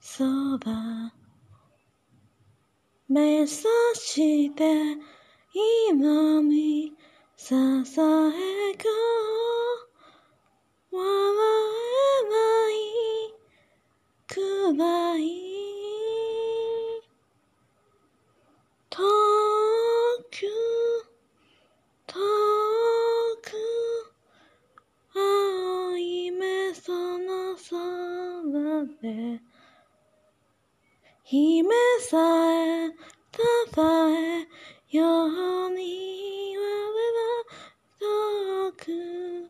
そば目指して今にささえが笑えないくらい遠く遠く青い目その空で姫さえたたえように我は遠く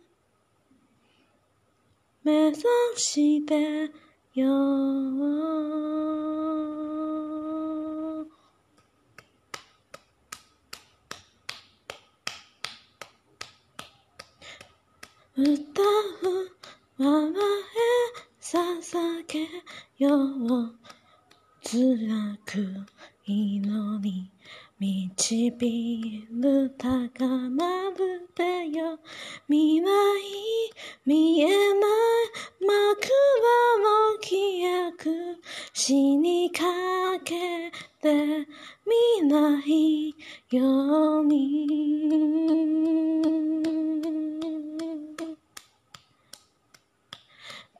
目指してよ。歌う我へ捧げよう辛く祈り導る高まるでよ未来見えない枕の記憶死にかけて見ないように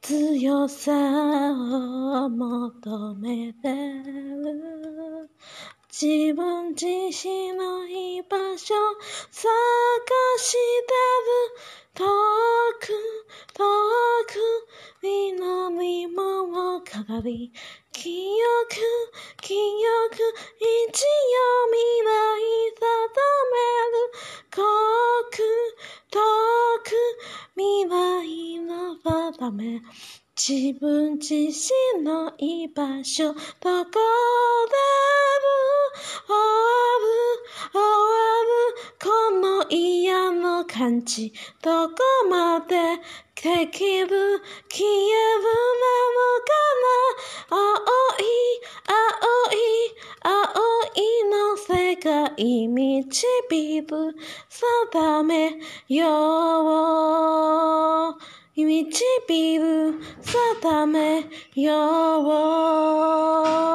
強さを求めてる自分自身の居場所探してる遠く遠く南もをかり記憶記憶一応未来定める遠く遠く未来の定め自分自身の居場所どこでも終わる終わるこの嫌の感じどこまでできる消えるなのかな？青い青い青いの世界導く定めよう。導る定めよう。